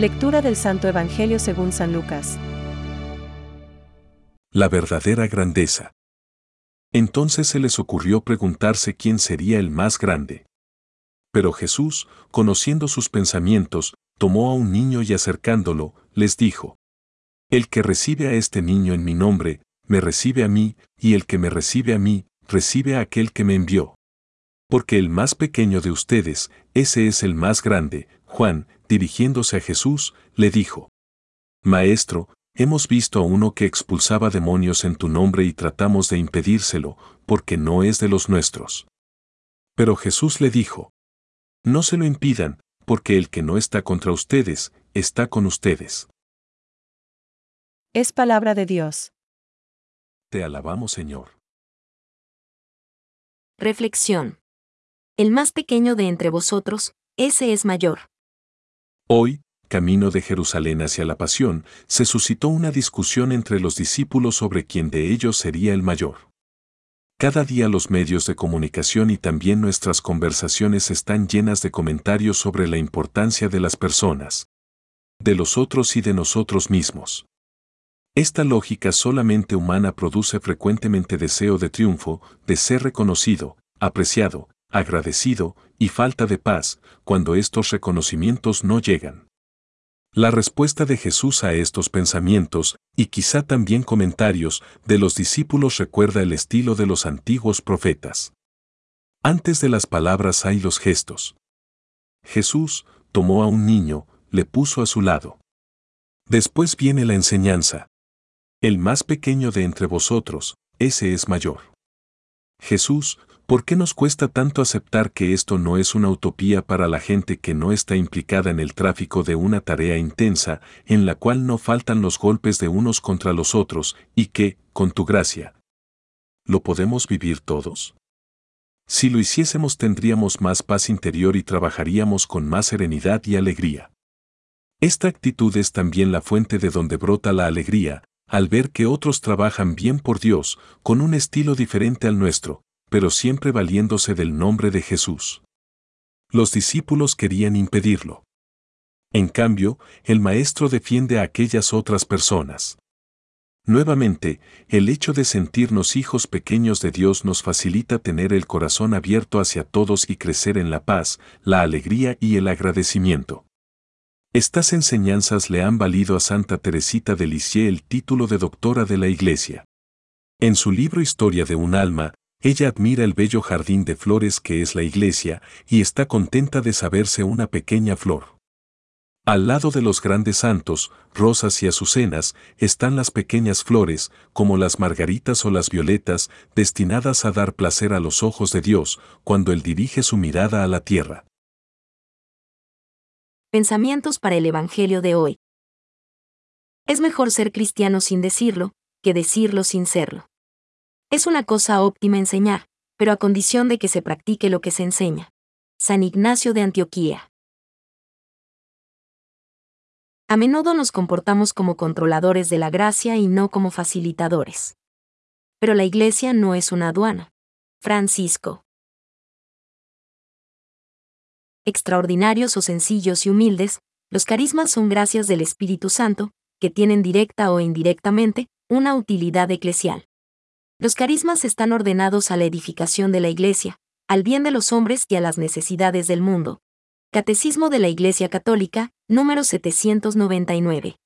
Lectura del Santo Evangelio según San Lucas. La verdadera grandeza. Entonces se les ocurrió preguntarse quién sería el más grande. Pero Jesús, conociendo sus pensamientos, tomó a un niño y acercándolo, les dijo, El que recibe a este niño en mi nombre, me recibe a mí, y el que me recibe a mí, recibe a aquel que me envió. Porque el más pequeño de ustedes, ese es el más grande, Juan, dirigiéndose a Jesús, le dijo, Maestro, hemos visto a uno que expulsaba demonios en tu nombre y tratamos de impedírselo, porque no es de los nuestros. Pero Jesús le dijo, No se lo impidan, porque el que no está contra ustedes, está con ustedes. Es palabra de Dios. Te alabamos, Señor. Reflexión. El más pequeño de entre vosotros, ese es mayor. Hoy, camino de Jerusalén hacia la pasión, se suscitó una discusión entre los discípulos sobre quién de ellos sería el mayor. Cada día los medios de comunicación y también nuestras conversaciones están llenas de comentarios sobre la importancia de las personas, de los otros y de nosotros mismos. Esta lógica solamente humana produce frecuentemente deseo de triunfo, de ser reconocido, apreciado, agradecido y falta de paz cuando estos reconocimientos no llegan. La respuesta de Jesús a estos pensamientos, y quizá también comentarios, de los discípulos recuerda el estilo de los antiguos profetas. Antes de las palabras hay los gestos. Jesús tomó a un niño, le puso a su lado. Después viene la enseñanza. El más pequeño de entre vosotros, ese es mayor. Jesús, ¿por qué nos cuesta tanto aceptar que esto no es una utopía para la gente que no está implicada en el tráfico de una tarea intensa, en la cual no faltan los golpes de unos contra los otros, y que, con tu gracia, ¿lo podemos vivir todos? Si lo hiciésemos tendríamos más paz interior y trabajaríamos con más serenidad y alegría. Esta actitud es también la fuente de donde brota la alegría, al ver que otros trabajan bien por Dios, con un estilo diferente al nuestro, pero siempre valiéndose del nombre de Jesús. Los discípulos querían impedirlo. En cambio, el Maestro defiende a aquellas otras personas. Nuevamente, el hecho de sentirnos hijos pequeños de Dios nos facilita tener el corazón abierto hacia todos y crecer en la paz, la alegría y el agradecimiento. Estas enseñanzas le han valido a Santa Teresita de Lisieux el título de doctora de la Iglesia. En su libro Historia de un alma, ella admira el bello jardín de flores que es la Iglesia y está contenta de saberse una pequeña flor. Al lado de los grandes santos, rosas y azucenas, están las pequeñas flores, como las margaritas o las violetas, destinadas a dar placer a los ojos de Dios cuando Él dirige su mirada a la tierra. Pensamientos para el Evangelio de hoy. Es mejor ser cristiano sin decirlo, que decirlo sin serlo. Es una cosa óptima enseñar, pero a condición de que se practique lo que se enseña. San Ignacio de Antioquía. A menudo nos comportamos como controladores de la gracia y no como facilitadores. Pero la Iglesia no es una aduana. Francisco extraordinarios o sencillos y humildes, los carismas son gracias del Espíritu Santo, que tienen directa o indirectamente una utilidad eclesial. Los carismas están ordenados a la edificación de la Iglesia, al bien de los hombres y a las necesidades del mundo. Catecismo de la Iglesia Católica, número 799.